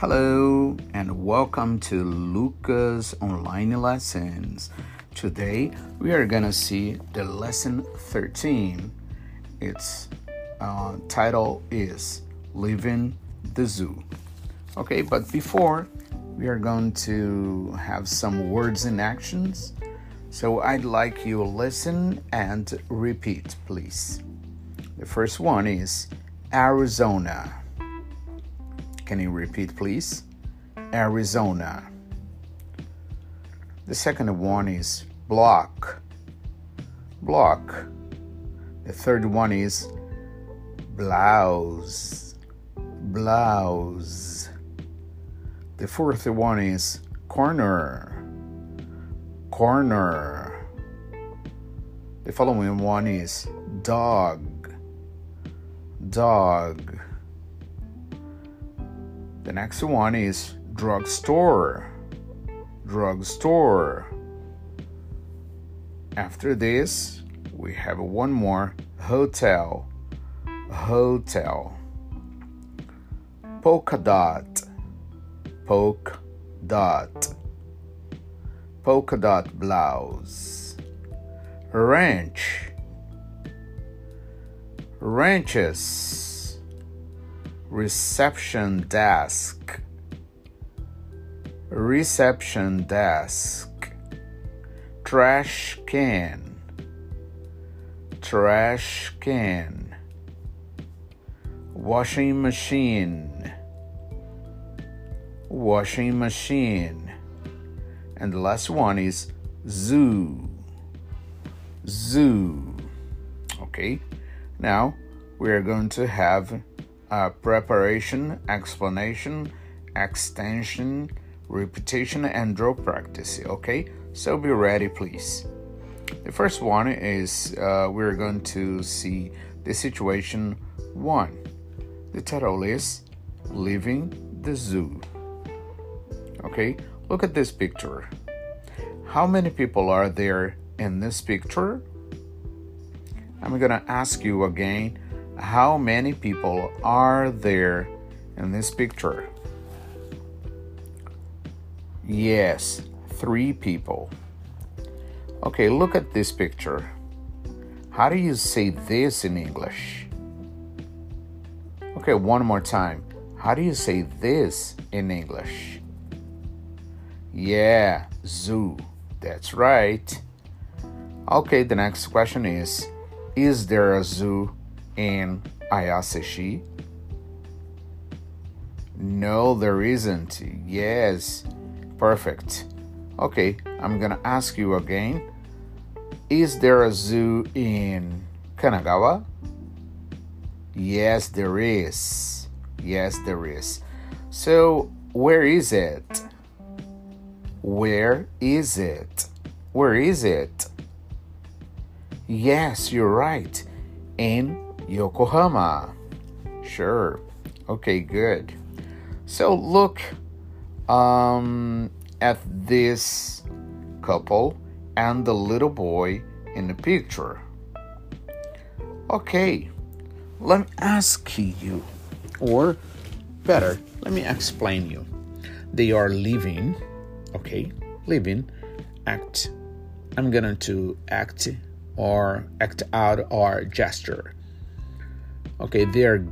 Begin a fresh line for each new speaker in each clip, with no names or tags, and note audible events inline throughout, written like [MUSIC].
Hello and welcome to Lucas Online Lessons. Today we are gonna see the lesson 13. Its uh, title is Leaving the Zoo. Okay, but before we are going to have some words and actions. So I'd like you listen and repeat, please. The first one is Arizona. Can you repeat, please? Arizona. The second one is block. Block. The third one is blouse. Blouse. The fourth one is corner. Corner. The following one is dog dog. The next one is drugstore. Drugstore. After this, we have one more hotel. Hotel. Polka dot. Polka dot. Polka dot blouse. Ranch Ranches, reception desk, reception desk, trash can, trash can, washing machine, washing machine, and the last one is zoo, zoo. Okay. Now we are going to have a preparation, explanation, extension, repetition, and drill practice. Okay, so be ready, please. The first one is uh, we're going to see the situation one. The title is Leaving the Zoo. Okay, look at this picture. How many people are there in this picture? I'm to ask you again how many people are there in this picture? Yes, three people. Okay, look at this picture. How do you say this in English? Okay, one more time. How do you say this in English? Yeah, zoo. That's right. Okay, the next question is is there a zoo in Ayaseshi? No, there isn't. Yes, perfect. Okay, I'm gonna ask you again. Is there a zoo in Kanagawa? Yes, there is. Yes, there is. So, where is it? Where is it? Where is it? Yes, you're right. In Yokohama. Sure. Okay, good. So look um, at this couple and the little boy in the picture. Okay, let me ask you, or better, let me explain you. They are living, okay, living, act. I'm gonna to act or act out or gesture. Okay, they are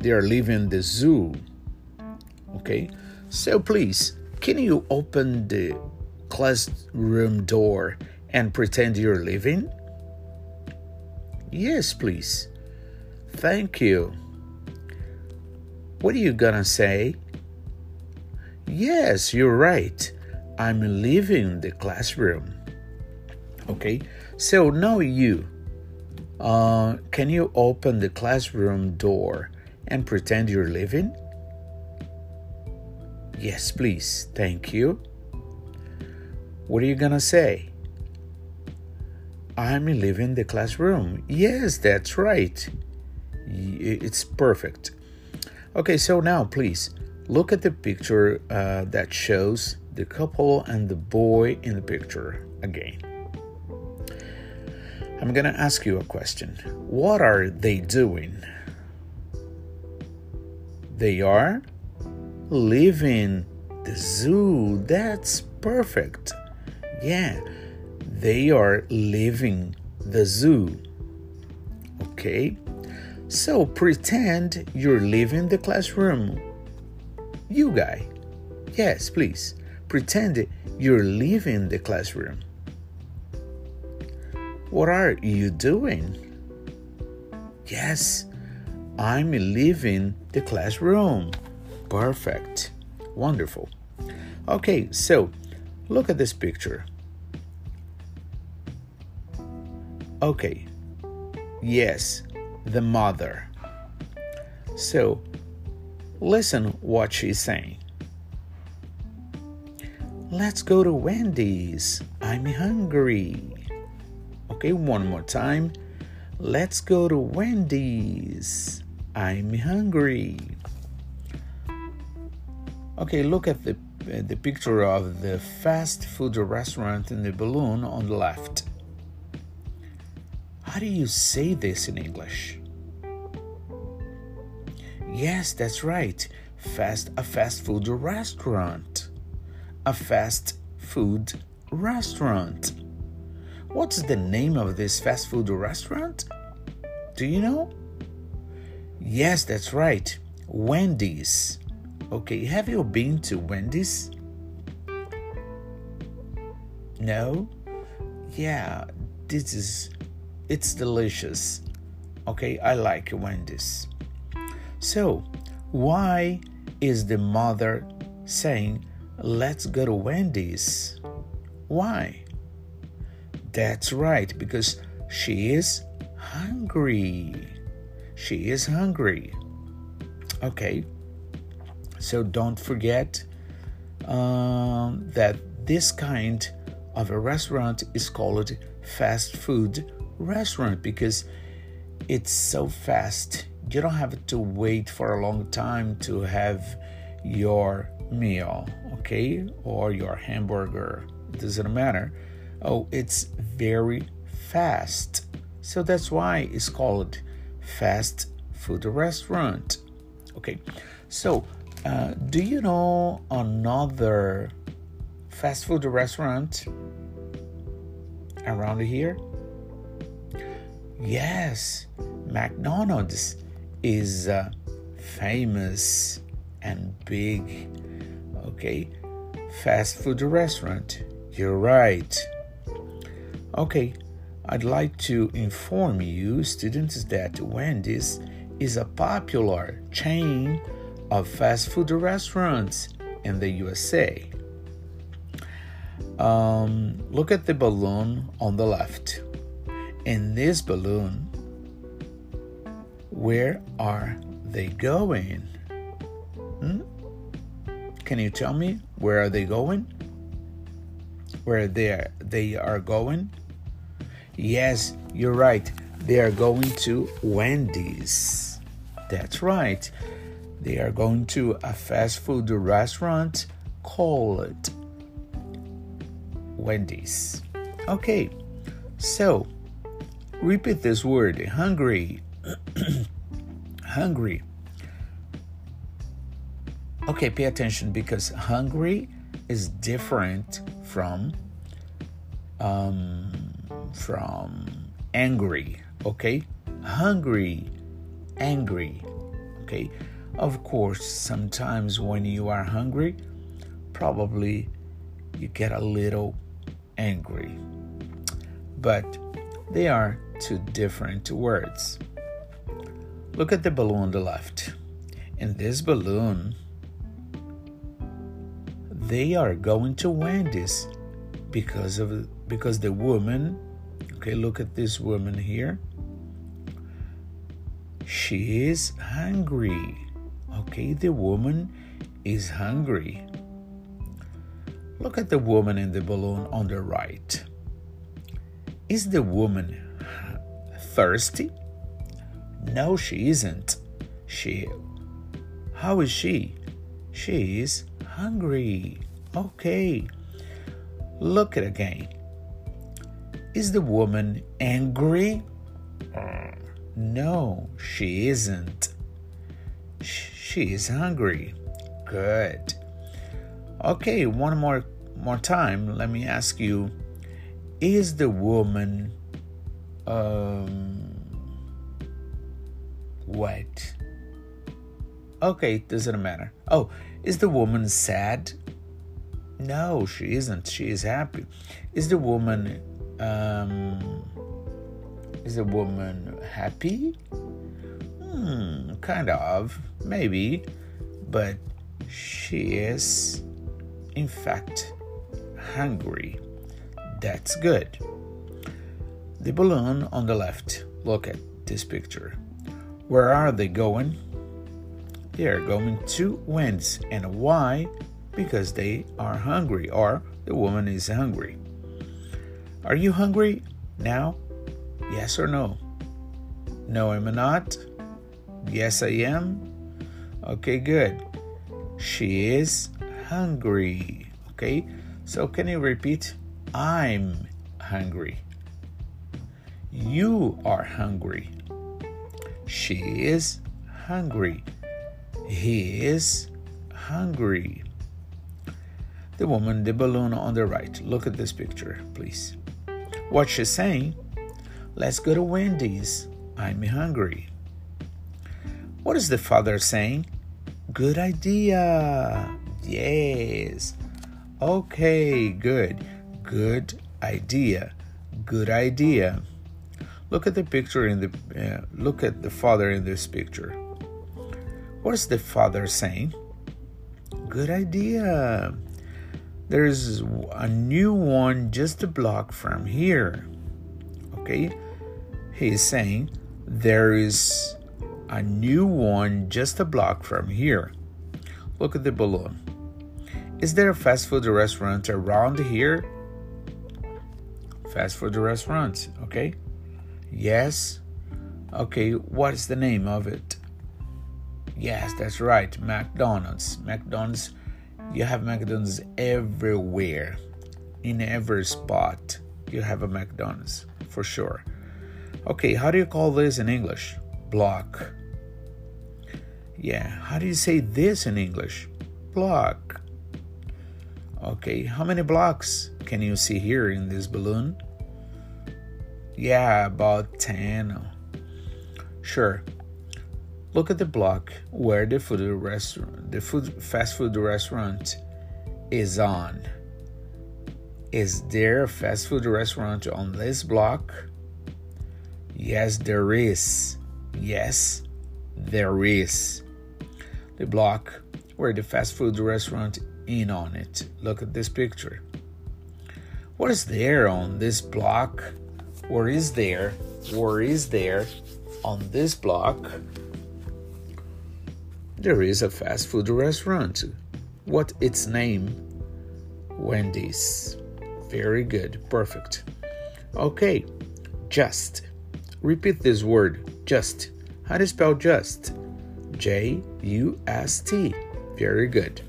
they are leaving the zoo. Okay, so please, can you open the classroom door and pretend you're leaving? Yes, please. Thank you. What are you gonna say? Yes, you're right. I'm leaving the classroom. Okay, so now you, uh, can you open the classroom door and pretend you're leaving? Yes, please. Thank you. What are you gonna say? I'm leaving the classroom. Yes, that's right. It's perfect. Okay, so now please look at the picture uh, that shows the couple and the boy in the picture again. I'm going to ask you a question. What are they doing? They are leaving the zoo. That's perfect. Yeah, they are leaving the zoo. Okay, so pretend you're leaving the classroom. You guy, yes, please pretend you're leaving the classroom. What are you doing? Yes, I'm leaving the classroom. Perfect. Wonderful. Okay, so look at this picture. Okay, yes, the mother. So listen what she's saying. Let's go to Wendy's. I'm hungry. Okay, one more time. Let's go to Wendy's. I'm hungry. Okay, look at the uh, the picture of the fast food restaurant in the balloon on the left. How do you say this in English? Yes, that's right. Fast a fast food restaurant. A fast food restaurant. What's the name of this fast food restaurant? Do you know? Yes, that's right. Wendy's. Okay, have you been to Wendy's? No? Yeah, this is it's delicious. Okay, I like Wendy's. So, why is the mother saying, "Let's go to Wendy's"? Why? That's right, because she is hungry. She is hungry. Okay, so don't forget um, that this kind of a restaurant is called fast food restaurant because it's so fast. You don't have to wait for a long time to have your meal, okay? Or your hamburger. It doesn't matter. Oh, it's very fast. So that's why it's called fast food restaurant. Okay, so uh, do you know another fast food restaurant around here? Yes, McDonald's is uh, famous and big. Okay, fast food restaurant. You're right. Okay, I'd like to inform you, students, that Wendy's is a popular chain of fast food restaurants in the USA. Um, look at the balloon on the left. In this balloon, where are they going? Hmm? Can you tell me where are they going? Where they are, they are going? Yes, you're right. They are going to Wendy's. That's right. They are going to a fast food restaurant called Wendy's. Okay, so repeat this word hungry. [CLEARS THROAT] hungry. Okay, pay attention because hungry is different from um, from angry, okay? Hungry, angry, okay? Of course, sometimes when you are hungry, probably you get a little angry. But they are two different words. Look at the balloon on the left. In this balloon, they are going to Wendy's because of because the woman okay look at this woman here. She is hungry. Okay the woman is hungry. Look at the woman in the balloon on the right. Is the woman thirsty? No she isn't. She how is she? She is hungry. Okay Look at again. Is the woman angry? No, she isn't. She is hungry. Good. Okay, one more more time. Let me ask you: Is the woman um, wet? Okay, doesn't matter. Oh, is the woman sad? No, she isn't. She is happy. Is the woman um, is the woman happy? Hmm, kind of, maybe, but she is, in fact, hungry. That's good. The balloon on the left. Look at this picture. Where are they going? They are going to Wendy's. And why? Because they are hungry, or the woman is hungry. Are you hungry now? Yes or no? No, I'm not. Yes, I am. Okay, good. She is hungry. Okay, so can you repeat? I'm hungry. You are hungry. She is hungry. He is hungry. The woman, the balloon on the right. Look at this picture, please. What she's saying, let's go to Wendy's. I'm hungry. What is the father saying? Good idea. Yes. Okay, good. Good idea. Good idea. Look at the picture in the uh, look at the father in this picture. What is the father saying? Good idea. There's a new one just a block from here. Okay? He's saying there is a new one just a block from here. Look at the balloon. Is there a fast food restaurant around here? Fast food restaurant, okay? Yes. Okay, what is the name of it? Yes, that's right, McDonald's. McDonald's you have McDonald's everywhere. In every spot, you have a McDonald's for sure. Okay, how do you call this in English? Block. Yeah, how do you say this in English? Block. Okay, how many blocks can you see here in this balloon? Yeah, about 10. Sure. Look at the block where the food restaurant, the food fast food restaurant is on. Is there a fast food restaurant on this block? Yes, there is. Yes, there is. The block where the fast food restaurant in on it. Look at this picture. What is there on this block? Or is there? Or is there on this block? There is a fast food restaurant. What its name? Wendy's. Very good. Perfect. Okay. Just. Repeat this word. Just. How do you spell just? J U S T. Very good.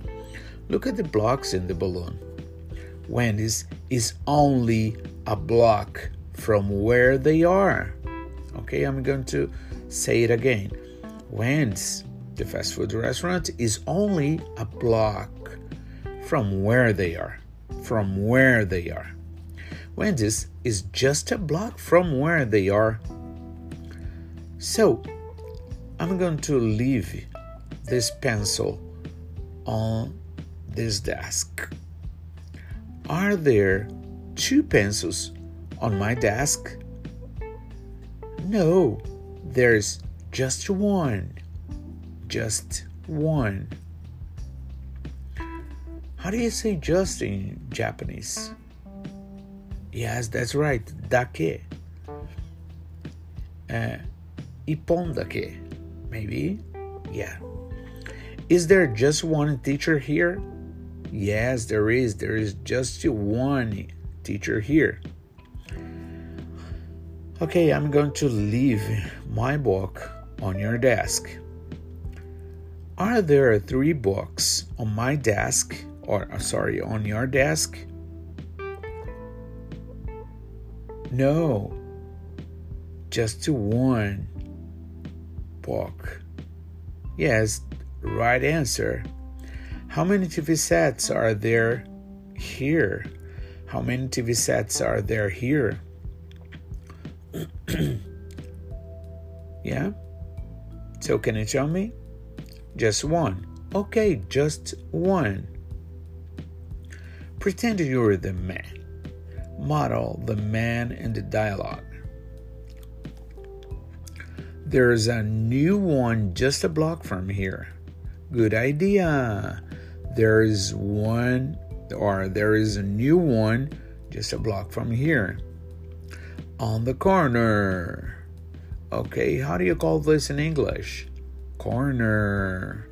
Look at the blocks in the balloon. Wendy's is only a block from where they are. Okay, I'm going to say it again. Wendy's the fast food restaurant is only a block from where they are. From where they are. Wendy's is just a block from where they are. So, I'm going to leave this pencil on this desk. Are there two pencils on my desk? No, there's just one just one. How do you say just in Japanese? Yes, that's right, dake. Uh, ippon dake, maybe? Yeah. Is there just one teacher here? Yes, there is. There is just one teacher here. Okay, I'm going to leave my book on your desk. Are there three books on my desk, or uh, sorry, on your desk? No, just to one book. Yes, right answer. How many TV sets are there here? How many TV sets are there here? [CLEARS THROAT] yeah? So, can you tell me? Just one. Okay, just one. Pretend you're the man. Model the man in the dialogue. There's a new one just a block from here. Good idea. There is one, or there is a new one just a block from here. On the corner. Okay, how do you call this in English? Corner.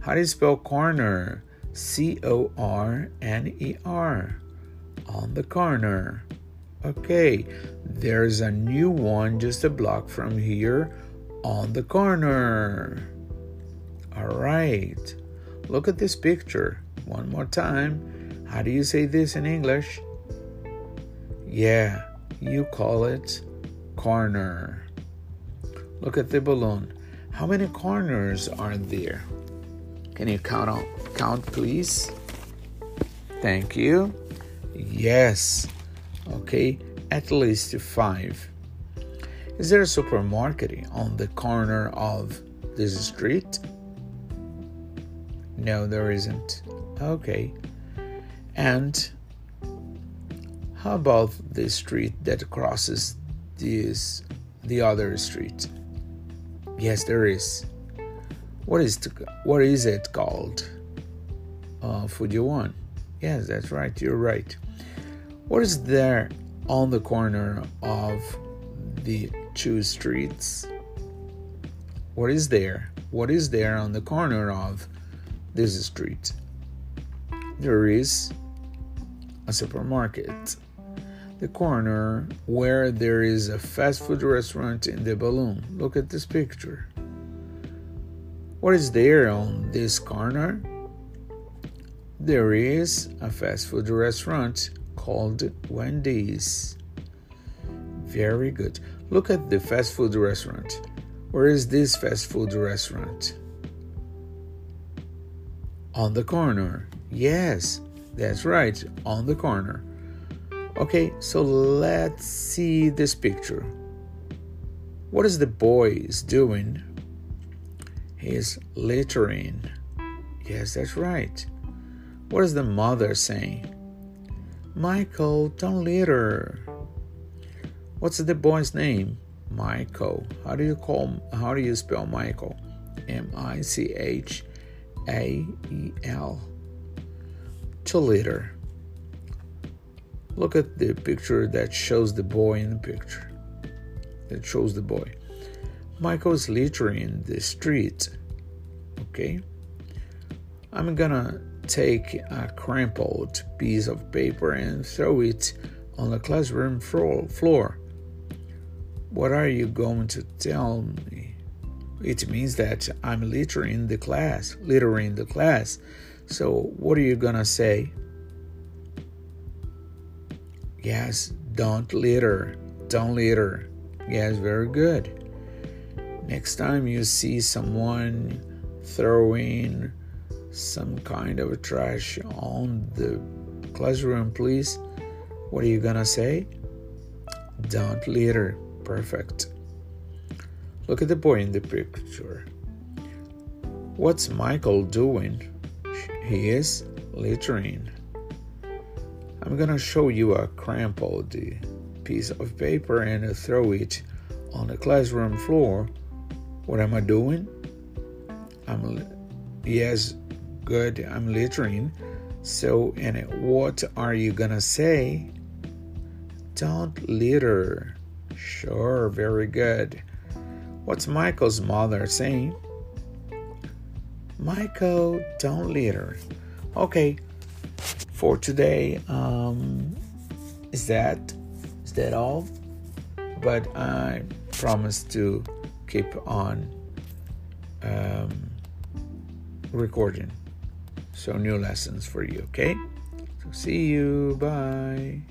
How do you spell corner? C O R N E R. On the corner. Okay, there's a new one just a block from here on the corner. All right, look at this picture one more time. How do you say this in English? Yeah, you call it corner. Look at the balloon. How many corners are there? Can you count on, count please? Thank you. Yes. Okay, at least five. Is there a supermarket on the corner of this street? No, there isn't. Okay. And how about the street that crosses this the other street? Yes, there is. What is what is it called? Uh, Fujiwan. Yes, that's right. You're right. What is there on the corner of the two streets. What is there? What is there on the corner of this street? There is a supermarket. The corner where there is a fast food restaurant in the balloon. Look at this picture. What is there on this corner? There is a fast food restaurant called Wendy's. Very good. Look at the fast food restaurant. Where is this fast food restaurant? On the corner. Yes, that's right, on the corner. Okay, so let's see this picture. What is the boy is doing? He's littering. Yes, that's right. What is the mother saying? Michael, don't litter. What's the boy's name? Michael. How do you call how do you spell Michael? M I C H A E L. To liter. Look at the picture that shows the boy in the picture. That shows the boy. Michael's littering the street. Okay. I'm gonna take a crumpled piece of paper and throw it on the classroom floor. What are you going to tell me? It means that I'm littering the class, littering the class. So, what are you gonna say? Yes, don't litter. Don't litter. Yes, very good. Next time you see someone throwing some kind of trash on the classroom, please, what are you gonna say? Don't litter. Perfect. Look at the boy in the picture. What's Michael doing? He is littering. I'm gonna show you a crumpled piece of paper and throw it on the classroom floor. What am I doing? I'm yes, good. I'm littering. So, and what are you gonna say? Don't litter. Sure, very good. What's Michael's mother saying? Michael, don't litter. Okay, for today, um, is that is that all? But I promise to keep on um, recording. So new lessons for you. Okay. So see you. Bye.